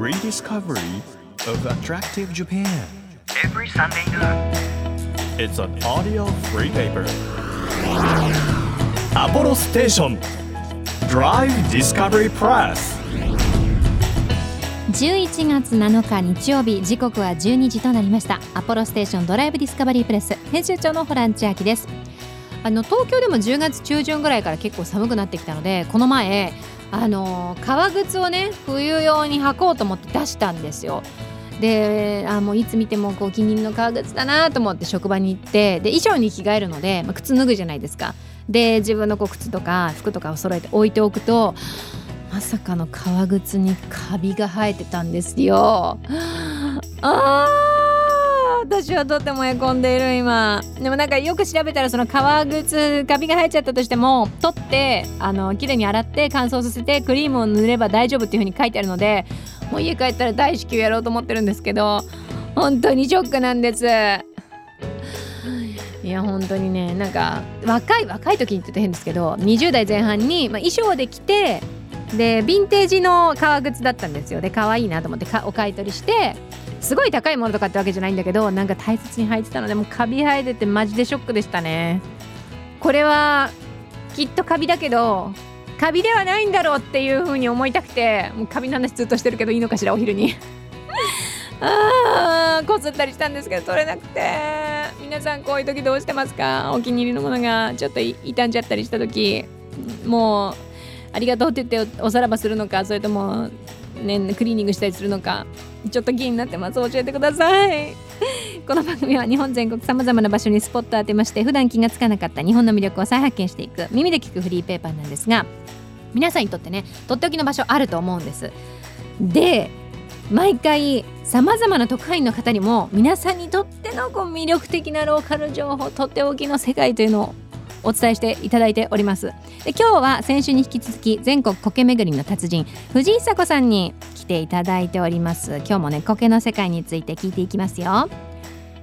rediscovery of attractive Japan. every Sunday noon. It's an audio free paper. Apollo Station Drive Discovery Press. 11月7日日曜日時刻は12時となりましたアポロステーションドライブディスカバリープレス編集長のホラン千秋ですあの東京でも10月中旬ぐらいから結構寒くなってきたのでこの前あの革靴をね冬用に履こうと思って出したんですよ。であもういつ見てもこうお気に入りの革靴だなと思って職場に行ってで衣装に着替えるので、まあ、靴脱ぐじゃないですか。で自分のこう靴とか服とかを揃えて置いておくとまさかの革靴にカビが生えてたんですよ。あー私はとってもへこんでいる今。でもなんかよく調べたらその革靴カビが生えちゃったとしても取ってあの綺麗に洗って乾燥させてクリームを塗れば大丈夫っていう風に書いてあるのでもう家帰ったら大至急やろうと思ってるんですけど本当にショックなんです。いや本当にねなんか若い若い時にって言って変ですけど20代前半に、まあ、衣装で着てでヴィンテージの革靴だったんですよ。で可愛いなと思ってお買い取りしてすごい高いものとかってわけじゃないんだけどなんか大切に履いてたのでもうカビ生えててマジでショックでしたね。これはきっとカビだけどカビではないんだろうっていう風に思いたくてもうカビの話ずっとしてるけどいいのかしらお昼に。あーこすったりしたんですけど取れなくて。皆さんこういう時どうしてますか？お気に入りのものがちょっと傷んじゃったりした時もうありがとうって言っておさらばするのかそれともねクリーニングしたりするのかちょっと気になってます教えてください。この番組は日本全国さまざまな場所にスポットを当てまして普段気がつかなかった日本の魅力を再発見していく耳で聞くフリーペーパーなんですが皆さんにとってねとっておきの場所あると思うんです。で毎回さまざまな特派員の方にも皆さんにとってのこう魅力的なローカル情報とっておきの世界というのをお伝えしていただいております。で今日は先週に引き続き全国苔巡りの達人藤井久子さんに来ていただいております。今日もね苔の世界について聞いていきますよ。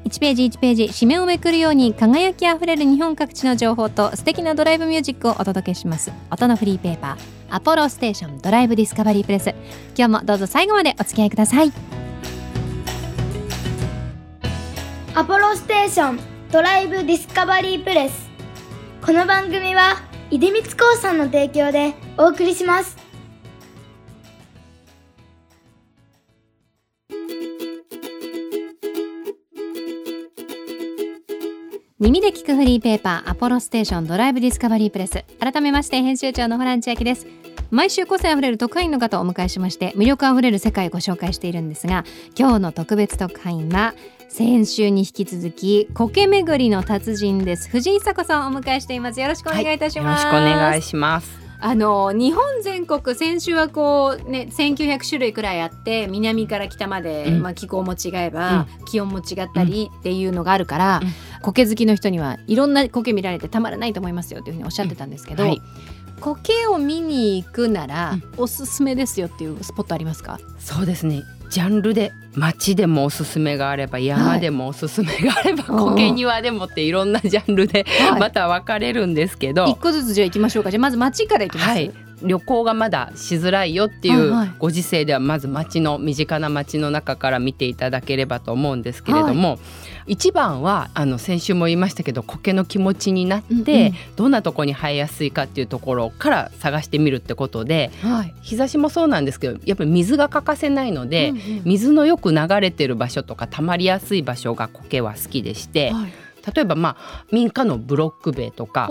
1ページ1ページ紙面をめくるように輝きあふれる日本各地の情報と素敵なドライブミュージックをお届けします。音のフリーペーパーアポロステーションドライブディスカバリープレス。今日もどうぞ最後までお付き合いください。アポロステーションドライブディスカバリープレス。この番組は出光興産の提供でお送りします。耳で聞くフリーペーパーアポロステーションドライブディスカバリープレス。改めまして編集長のホラン千秋です。毎週個性あふれる特派員の方をお迎えしまして魅力あふれる世界をご紹介しているんですが今日の特別特派員は先週に引き続き苔巡りの達人です。藤井久子さんをお迎えしています。よろしくお願いいたします、よろしくお願いします。あの日本全国先週はこうね1900種類くらいあって南から北まで、うん。まあ、気候も違えば、気温も違ったりっていうのがあるから、うん。苔好きの人にはいろんな苔見られてたまらないと思いますよというふうにおっしゃってたんですけど、はい。苔を見に行くなら、うん。おすすめですよっていうスポットありますか？そうですね。ジャンルで街でもおすすめがあれば山でもおすすめがあれば、うん。苔庭でもっていろんなジャンルではい。また分かれるんですけど、一個ずつじゃあ行きましょうか。じゃあまず街から行きます、はい、旅行がまだしづらいよっていはいはい。うご時世ではまず街の身近な街の中から見ていただければと思うんですけれども、一番はあの先週も言いましたけど苔の気持ちになって、うんうん。どんなとこに生えやすいかっていうところから探してみるってことではい。日差しもそうなんですけどやっぱり水が欠かせないので、うんうん。水のよく流れてる場所とか溜まりやすい場所が苔は好きでしてはい例えばまあ民家のブロック塀とか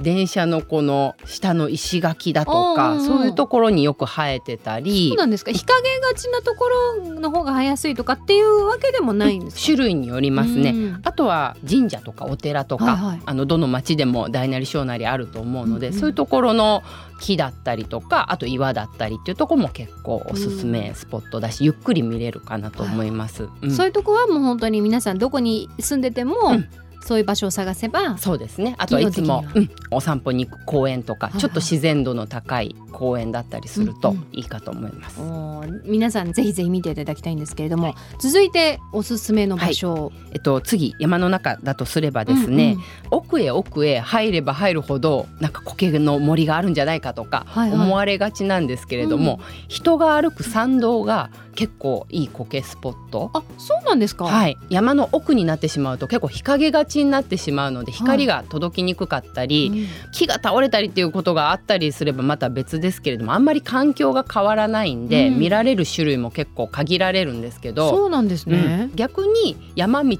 電車のこの下の石垣だとかそういうところによく生えてたり。そうなんですか？日陰がちなところの方が生えやすいとかっていうわけでもないんですか？種類によりますね。うん。あとは神社とかお寺とか、はいはい。あのどの町でも大なり小なりあると思うので、うんうん。そういうところの木だったりとかあと岩だったりっていうところも結構おすすめスポットだし、ゆっくり見れるかなと思います。うん。そういうとこはもう本当に皆さんどこに住んでても、うんそういう場所を探せばそうですね。あとはいつもうん、お散歩に行く公園とか、いは。いちょっと自然度の高い公園だったりするとうんうんいいかと思います。皆さんぜひぜひ見ていただきたいんですけれども、続いておすすめの場所えっと、次山の中だとすればですね、奥へ奥へ入れば入るほどなんか苔の森があるんじゃないかとかはいはい。思われがちなんですけれども、人が歩く参道が結構いい苔スポット。あそうなんですか、はい、山の奥になってしまうと結構日陰がちになってしまうので光が届きにくかったり、うん。木が倒れたりっていうことがあったりすればまた別ですけれどもあんまり環境が変わらないんで、うん。見られる種類も結構限られるんですけど、そうなんですね。うん、逆に山道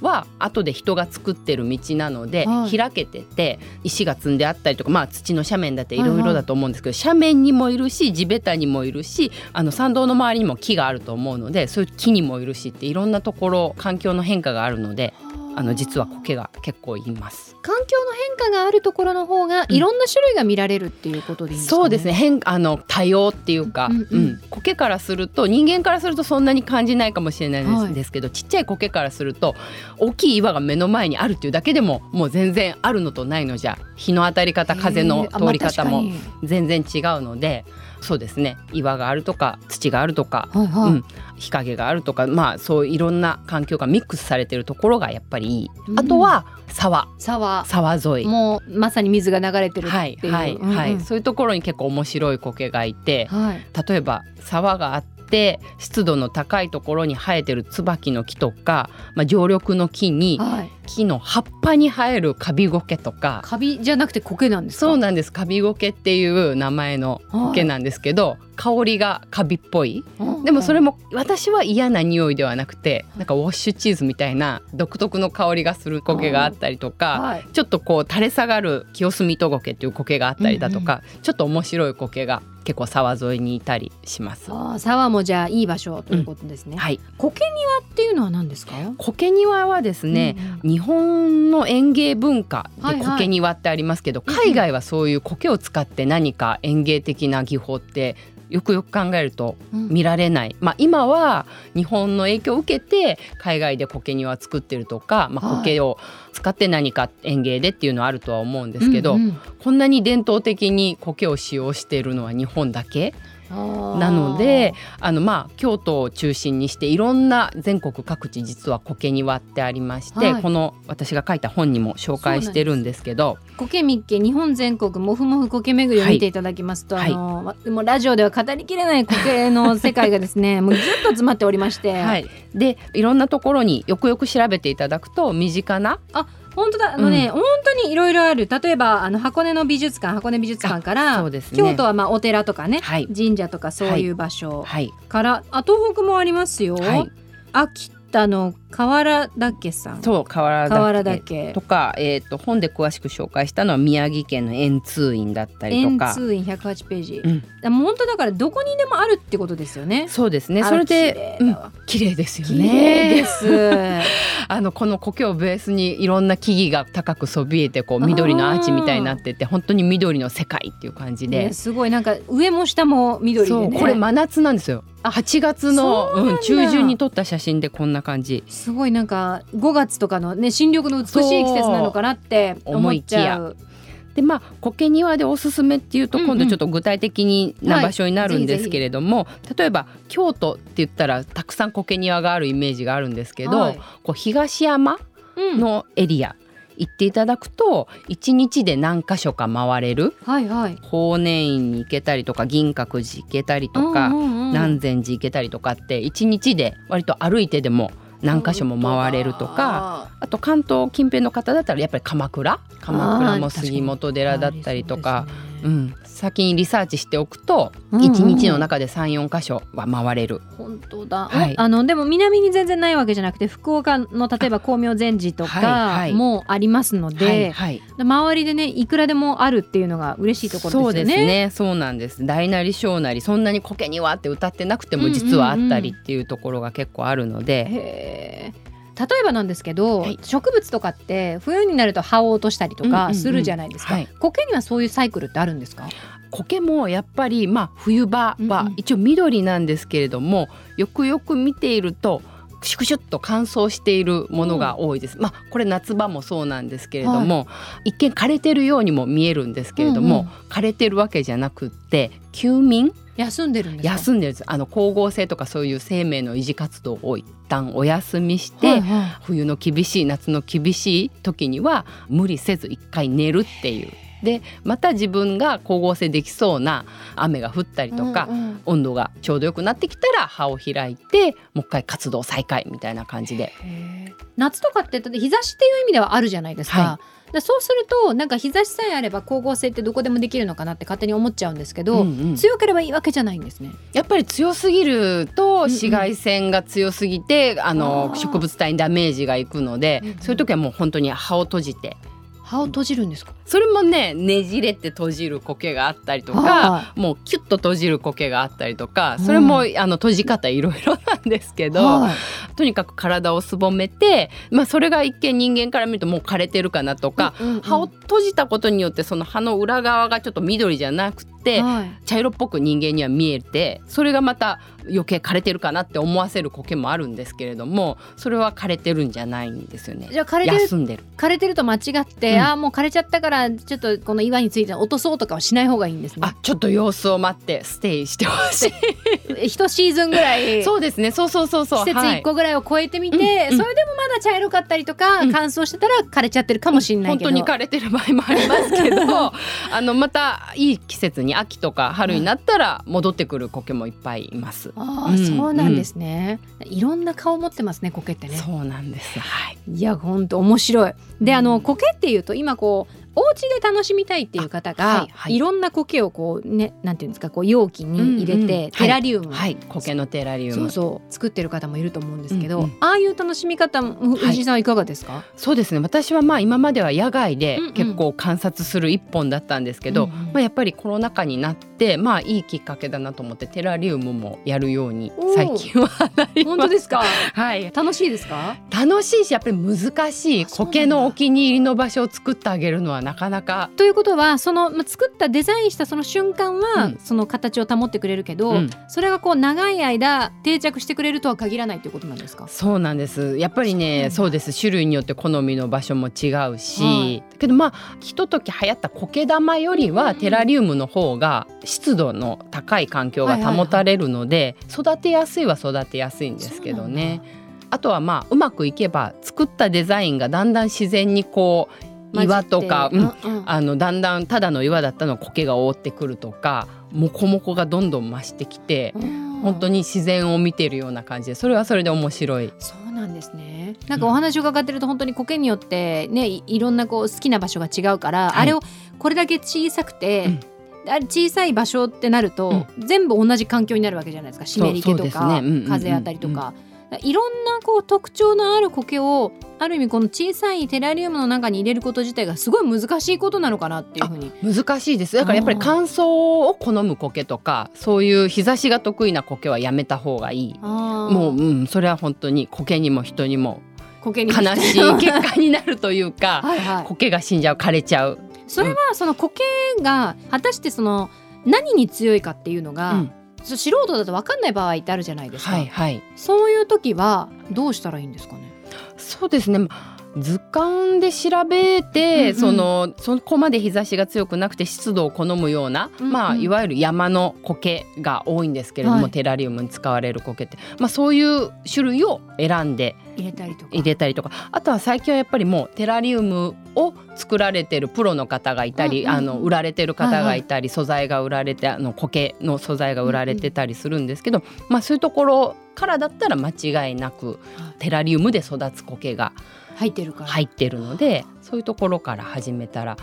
は後で人が作ってる道なので、はい。開けてて石が積んであったりとか、まあ、土の斜面だっていはいはい。ろいろだと思うんですけど、斜面にもいるし地べたにもいるしあの山道の周りにも木があると思うのでそういう木にもいるしっていろんなところ環境の変化があるのであの実は苔が結構います。環境の変化があるところの方がうん。いろんな種類が見られるっていうことでいいんですか、ね？そうですね。変あの多様っていうか、うん。うん。うん。苔からすると人間からするとそんなに感じないかもしれないです,、はい。ですけどちっちゃい苔からすると大きい岩が目の前にあるっていうだけでももう全然あるのとないのじゃ日の当たり方風の通り方も全然違うのでそうですね。岩があるとか土があるとか、はいはい、うん。日陰があるとかまあそういろんな環境がミックスされてるところがやっぱりいい、うん。あとは沢。沢。沢沿い。もうまさに水が流れてるってはいいう、はい、うんうん。はい、そういうところに結構面白い苔がいて、はい。例えば沢があって湿度の高いところに生えてる椿の木とか、まあ、常緑の木にはい木の葉っぱに生えるカビゴケとか。カビじゃなくて苔なんですか？そうなんです。カビゴケっていう名前の苔なんですけど、香りがカビっぽい。でもそれもも私は嫌な匂いではなくてなんかウォッシュチーズみたいな独特の香りがする苔があったりとか。はい。ちょっとこう垂れ下がる清澄戸苔っていう苔があったりだとか、ちょっと面白い苔が結構沢沿いにいたりします。沢もじゃあいい場所ということですね、はい、苔庭っていうのは何ですか？苔庭はですね、うん日本の園芸文化はいはい。で苔庭ってありますけど、うんうん。海外はそういう苔を使って何か園芸的な技法ってよくよく考えるとうん。見られない、まあ、今は日本の影響を受けて海外で苔庭作ってるとか、まあ、はい。苔を使って何か園芸でっていうのはあるとは思うんですけど、うんうん。こんなに伝統的に苔を使用しているのは日本だけ？なのであのまあ京都を中心にしていろんな全国各地実は苔庭ってありまして、はい。この私が書いた本にも紹介してるんですけど苔みっけ日本全国もふもふ苔巡りを見ていただきますと、はい。あのまでもラジオでは語りきれない苔の世界がですね もうずっと詰まっておりまして、はい、でいろんなところによくよく調べていただくと身近な本当だあのね、本当にいろいろある。例えばあの箱根の美術館箱根美術館から、ね。京都はまあお寺とかね、はい。神社とかそういう場所はい。から、あ東北もありますよ、はい。秋田の河原岳さん。そう河原河原岳。岳とか、えー、と本で詳しく紹介したのは宮城県の円通院だったりと円か。通院108ページ、うん。本当だからどこにでもあるってことですよね。そうですね。それで綺麗うん。ですよ綺麗ねです。あのこの苔をベースにいろんな木々が高くそびえてこう緑のアーチみたいになってて本当に緑の世界っていう感じで、ねすごい。なんか上も下も緑でそう。ねこれ真夏なんですよ。あ8月のうん、中旬に撮った写真でこんな感じすごいなんか5月とかのね新緑の美しい季節なのかなって思っちゃう。でまあ苔庭でおすすめっていうとうんうん。今度ちょっと具体的になはい場所になるんですけれども、例えば京都って言ったらたくさん苔庭があるイメージがあるんですけど、はい。こう東山うんのエリア行っていただくと1日で何箇所か回れるはいはい。法然院に行けたりとか銀閣寺行けたりとか、うんうんうん南禅寺行けたりとかって1日で割と歩いてでも何箇所も回れるとかあと関東近辺の方だったらやっぱり鎌倉。鎌倉も杉本寺だったりとか、うん、先にリサーチしておくとうんうん1日の中で34箇所は回れる。本当だ、はい。あのでも南に全然ないわけじゃなくて福岡の例えば光明禅寺とはいかはい。もありますので、はいはい。周りでねいくらでもあるっていうのが嬉しいところですよね。そうですね。そうなんです。大なり小なりそんなに苔にはって歌ってなくても実はあったりっていうところが結構あるので、へー例えばなんですけど、はい。植物とかって冬になると葉を落としたりとうんうんうん。かするじゃないですか、はい。苔にはそういうサイクルってあるんですか？苔もやっぱりまあ冬場うんうん。は一応緑なんですけれども、よくよく見ているとクシュクシュっと乾燥しているものが多いです、まあこれ夏場もそうなんですけれども、一見枯れてるようにも見えるんですけれども、うんうん。枯れてるわけじゃなくって休眠？休んでるんですか？休んでるんです。あの光合成とかそういう生命の維持活動を一旦お休みして、はいはい。冬の厳しい夏の厳しい時には無理せず一回寝るっていうでまた自分が光合成できそうな雨が降ったりとか、うんうん。温度がちょうどよくなってきたら葉を開いてもう一回活動再開みたいな感じで。夏とかって日差しっていう意味ではあるじゃないですか。はでそうするとなんか日差しさえあれば光合成ってどこでもできるのかなって勝手に思っちゃうんですけど、うんうん。強ければいいわけじゃないんですね。やっぱり強すぎるうんとうん。紫外線が強すぎて、あのあー。植物体にダメージがいくので、うんうん。そういう時はもう本当に葉を閉じて葉を閉じるんですか？それもねねじれて閉じる苔があったりとか、はもうキュッと閉じる苔があったりとかそれも、あの閉じ方いろいろなんですけど、はい。とにかく体をすぼめて、まあ、それが一見人間から見るともう枯れてるかなとか、うんうんうん。葉を閉じたことによってその葉の裏側がちょっと緑じゃなくて、はい。茶色っぽく人間には見えてそれがまた余計枯れてるかなって思わせる苔もあるんですけれどもそれは枯れてるんじゃないんですよね。じゃあ枯れてる休んでる。枯れてると間違って、うん。ああもう枯れちゃったからちょっとこの岩について落とそうとかはしない方がいいんですね。あ。ちょっと様子を待ってステイしてほしい。一シーズンぐらい そうですねそうそうそうそう季節はい。一個ぐらいを超えてみて、うんうんそれでもまだ茶色かったりとか、うん乾燥してたら枯れちゃってるかもしれないけど、本当に枯れてる場合もありますけど あのまたいい季節に秋とか春になったら戻ってくる苔もいっぱいいます。ああ、うんそうなんですね、いろんな顔持ってますね苔ってねそうなんです。はい。いやほんと面白いであうんの苔っていうと今こうお家で楽しみたいっていう方が、あはいはい。いろんな苔をこうねなんていうんですかこう容器に入れて、うんうんテラリウム、はい。苔のテラリウム。そう作ってる方もいると思うんですけど、うんうん。ああいう楽しみ方藤井さんはいかがですか、そうですね。私はまあ今までは野外で結構観察する一本だったんですけど、うんうん。まあ、やっぱりコロナ禍になってまあいいきっかけだなと思ってテラリウムもやるように最近は本当ですか？はい。楽しいですか？楽しいしやっぱり難しい苔のお気に入りの場所を作ってあげるのはなかなか。ということはその、まあ、作ったデザインしたその瞬間は、うん。その形を保ってくれるけど、うん。それがこう長い間定着してくれるとは限らないということなんですか？そうなんです。やっぱりねそうです。種類によって好みの場所も違うし、はいだけどまあひととき流行った苔玉よりはテラリウムの方が湿度の高い環境が保たれるので、育てやすいは育てやすいんですけどね。あとはまあうまくいけば作ったデザインがだんだん自然にこう岩とか、うん。うんうん。あのだんだんただの岩だったのを苔が覆ってくるとかモコモコがどんどん増してきて本当に自然を見てるような感じでそれはそれで面白い。そうなんですね。なんかお話を伺ってると本当に苔によってねいいろんなこう好きな場所が違うから、はい。あれをこれだけ小さくて、あれ小さい場所ってなると、全部同じ環境になるわけじゃないですか。湿り気とか、ね。うんうんうんうん。風当たりとか。いろんなこう特徴のある苔をある意味この小さいテラリウムの中に入れること自体がすごい難しいことなのかなっていうふうに難しいです。だからやっぱり乾燥を好む苔とかそういう日差しが得意な苔はやめた方がいい。ももう、うん、それは本当に苔にも人にも苔 に悲しい結果になるというかはいはい。苔が死んじゃう枯れちゃう、それはその苔が果たしてその何に強いかっていうのが、うん素人だと分かんない場合ってあるじゃないですか、はいはい。そういう時はどうしたらいいんですかね？そうですね図鑑で調べて、うんうん。そのそこまで日差しが強くなくて湿度を好むような、うんうん。まあ、いわゆる山の苔が多いんですけれども、はい。テラリウムに使われる苔って、まあ、そういう種類を選んで入れたりとか。入れたりとか。あとは最近はやっぱりもうテラリウムを作られてるプロの方がいたり、うんうんうん。あの売られてる方がいたり、素材が売られてあの苔の素材が売られてたりするんですけど、まあ、そういうところからだったら間違いなくテラリウムで育つ苔が入ってるから、入ってるのでそういうところから始めたら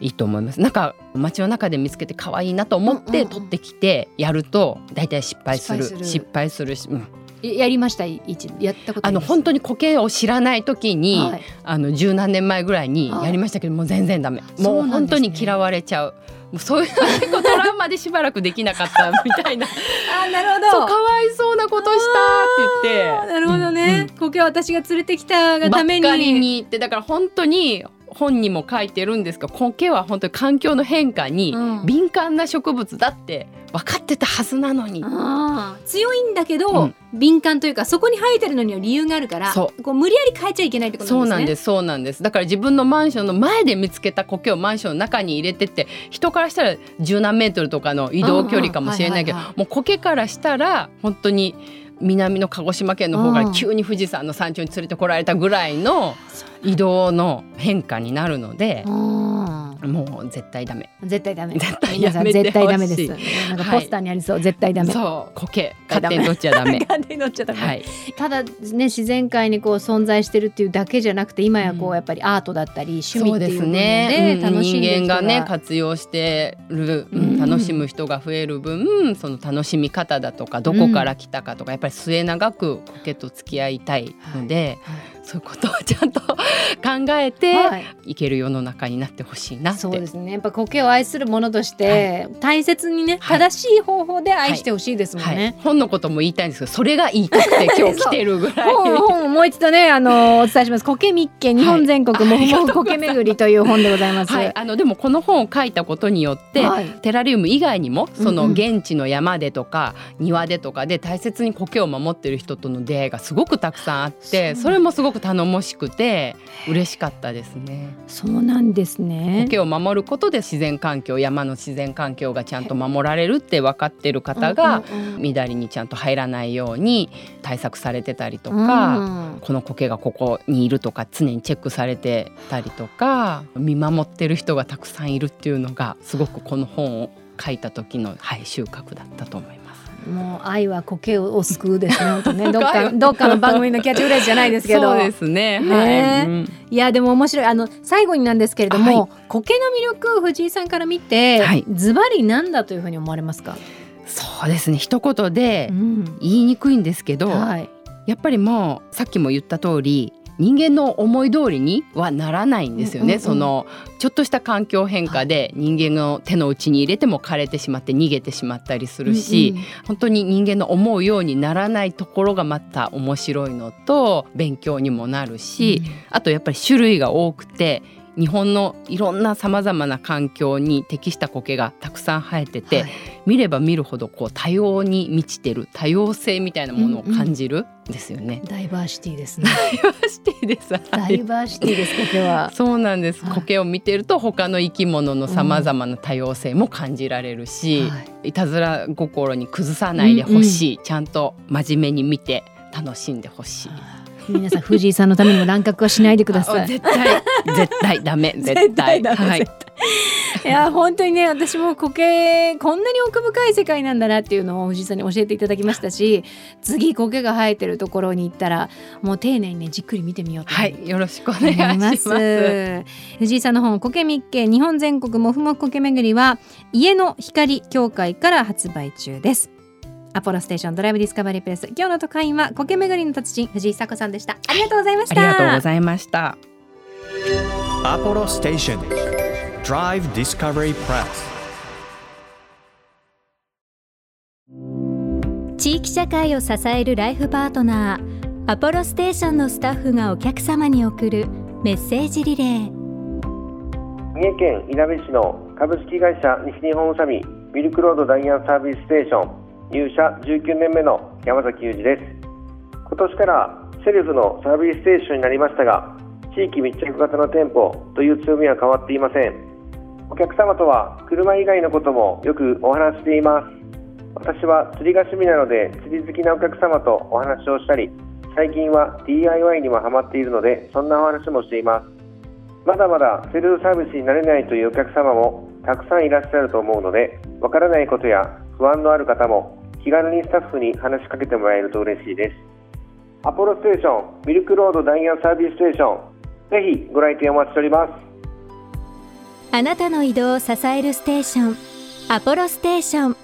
いいと思います。なんか街の中で見つけて可愛いなと思って取ってきてやると大体失敗する。失敗する。失敗するし、うん。ややりました？一やったことあの本当にに苔を知らない時に、はい。あの十何年前ぐらいにやりましたけどもう全然ダメ。もう本当に嫌われちゃう。もうそういう結構トラウマでしばらくできなかったみたいな。あなるほそうかわいそうなことしたって言って。なるほどね、苔は私が連れてきたがために。にって。だから本当に本にも書いてるんですが苔は本当に環境の変化にうん。敏感な植物だって分かってたはずなのに。あー。強いんだけど、うん。敏感というかそこに生えてるのには理由があるからそこう無理やり変えちゃいけないってことなですね。そうなんんですそうなんです。だから自分のマンションの前で見つけた苔をマンションの中に入れてって人からしたら十何メートルとかの移動距離かもしれないけどもう苔からしたら本当に南の鹿児島県の方から急に富士山の山頂に連れてこられたぐらい。の移動の変化になるのでうん。もう絶対ダメ。絶対ダメ。絶対皆さん絶対ダメです。なんかポスターにありそう、絶対ダメ。そう。苔勝手に取っちゃダメ。勝手に乗っちゃダメ。はい、ただね自然界にこう存在してるっていうだけじゃなくて今やこう、うん。やっぱりアートだったり趣味っていうもので楽しんでる人人間がね活用してる、うんうん。楽しむ人が増える分その楽しみ方だとかどこから来たかとか、やっぱり末永く苔と付き合いたいので、そういうことをちゃんと考えて、はい。い、ける世の中になってほしいなって。そうですね。やっぱ苔を愛するものとして、大切にねはい。正しい方法で愛してほしいですもんはい。ね。、本のことも言いたいんですけどそれが言いたくて 今日来てるぐらい。本もう一度ねあのお伝えします。苔密見日本全国もふもふ苔巡りという本でございます。はい、あのでもこの本を書いたことによって、はい。テラリウム以外にもその現地の山でとか庭でとかで大切に苔を守ってる人との出会いがすごくたくさんあってそれもすごく頼もしくて嬉しかったですね。そうなんですね。苔を守ることで自然環境山の自然環境がちゃんと守られるって分かってる方がうんうんうん乱れにちゃんと入らないように対策されてたりとうか。んこの苔がここにいるとか常にチェックされてたりとか見守ってる人がたくさんいるっていうのがすごくこの本を書いた時の、はい、収穫だったと思います。もう愛は苔を救うですね。本当ね どっかどっかの番組のキャッチフレーズじゃないですけど。そうですね。ねはい、うんいやでも面白いあの最後になんですけれども、は苔の魅力藤井さんから見て、はいズバリなんだというふうに思われますか？そうですね。一言でん、言いにくいんですけど、はい。やっぱりもうさっきも言った通り。人間の思い通りにはならないんですよね、うんうんうんそのちょっとした環境変化で人間の手の内に入れても枯れてしまって逃げてしまったりするし、うんうん。本当に人間の思うようにならないところがまた面白いのと勉強にもなるし、あとやっぱり種類が多くて日本のいろんなさまざまな環境に適した苔がたくさん生えてて、はい見れば見るほどこう多様に満ちてる多様性みたいなものを感じるんですよね。ダイバーシティですね。ダイバーシティです。はダいイバーシティです苔は。そうなんですはい苔を見てると他の生き物のさまざまな多様性も感じられるし、はいいたずら心に崩さないでほしい、ちゃんと真面目に見て楽しんでほしい。皆さん藤井さんのためにも乱獲はしないでください。あ絶対 絶対ダメ。絶対。ダメ。はい。絶いや本当にね私も苔こんなに奥深い世界なんだなっていうのを藤井さんに教えていただきましたし次苔が生えてるところに行ったらもう丁寧にねじっくり見てみようとはいよろしくお願いしまます。す。藤井さんの本「苔密見日本全国もふもふ苔巡り」は家の光協会から発売中です。アポロステーションドライブディスカバリープレス今日の特派員は苔巡りの達人藤井佐子さんでした。ありがとうございました。ありがとうございました。Apollo Station. Drive Discovery Press. 地域社会を支えるライフパートナーアポロステーションのスタッフがお客様に送るメッセージリレー。三重県いなべ市の株式会社西日本宇佐美ミルクロードダイヤンサービスステーション入社19年目の山崎裕二です。今年からセルフのサービスステーションになりましたが地域密着型の店舗という強みは変わっていません。お客様とは車以外のこともよくお話しています。私は釣りが趣味なので釣り好きなお客様とお話をしたり最近は DIY にもハマっているのでそんなお話もしています。まだまだセルフサービスになれないというお客様もたくさんいらっしゃると思うのでわからないことや不安のある方も気軽にスタッフに話しかけてもらえると嬉しいです。アポロステーションミルクロードダイヤサービスステーションぜひご来店お待ちしております。あなたの移動を支えるステーションアポロステーション。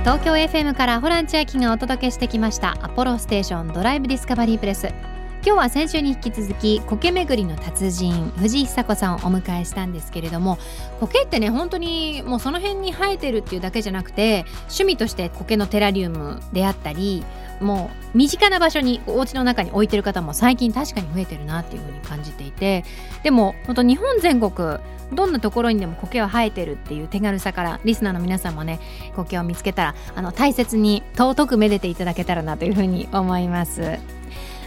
東京 FM からホラン千秋がお届けしてきましたアポロステーションドライブディスカバリープレス。今日は先週に引き続き苔巡りの達人藤井久子さんをお迎えしたんですけれども苔ってね本当にもうその辺に生えてるっていうだけじゃなくて趣味として苔のテラリウムであったりもう身近な場所にお家の中に置いてる方も最近確かに増えてるなっていう風に感じていてでも本当日本全国どんなところにでも苔は生えてるっていう手軽さからリスナーの皆さんもね苔を見つけたらあの大切に尊くめでていただけたらなという風に思います。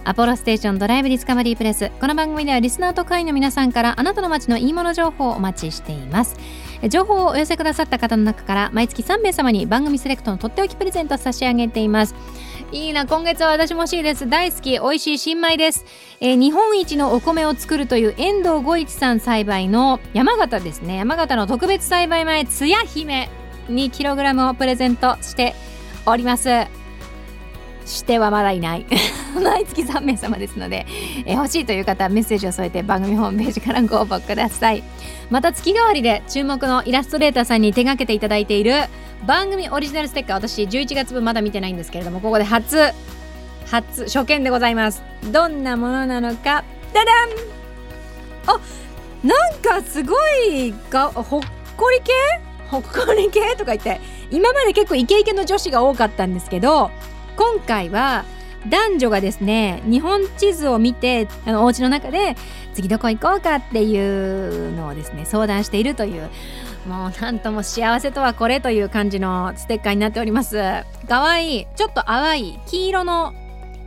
アポロステーションドライブディスカバリープレス。この番組ではリスナーと会員の皆さんからあなたの街のいいもの情報をお待ちしています。情報をお寄せくださった方の中から毎月3名様に番組セレクトのとっておきプレゼントを差し上げています。いいな今月は私も欲しいです。大好き美味しい新米です、えー、日本一のお米を作るという遠藤五一さん栽培の山形ですね。山形の特別栽培米つや姫 2kg をプレゼントしております。してはまだいない。毎月3名様ですので、えー、欲しいという方はメッセージを添えて番組ホームページからご応募ください。また月替わりで注目のイラストレーターさんに手がけていただいている番組オリジナルステッカー私11月分まだ見てないんですけれどもここで初初初見でございます。どんなものなのか。ダダンあなんかすごいがほっこり系？ほっこり系？とか言って今まで結構イケイケの女子が多かったんですけど今回は男女がですね日本地図を見てあのお家の中で次どこ行こうかっていうのをですね相談しているというもうなんとも幸せとはこれという感じのステッカーになっております。かわいいちょっと淡い黄色の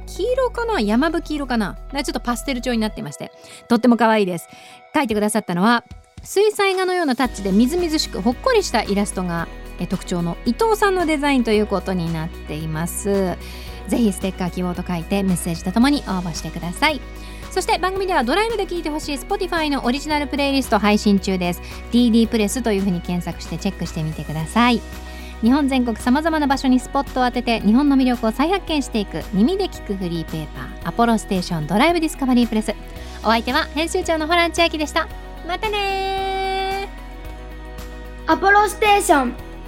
黄色かな？山吹色かな？ちょっとパステル調になっていましてとっても可愛いです。書いてくださったのは水彩画のようなタッチでみずみずしくほっこりしたイラストが特徴の伊藤さんのデザインということになっています。ぜひステッカー希望と書いてメッセージとともに応募してください。そして番組ではドライブで聴いてほしい Spotify のオリジナルプレイリスト配信中です。DD プレスというふうに検索してチェックしてみてください。日本全国さまざまな場所にスポットを当てて日本の魅力を再発見していく耳で聞くフリーペーパーアポロステーションドライブディスカバリープレス。お相手は編集長のホラン千秋でした。またねアポロステーション。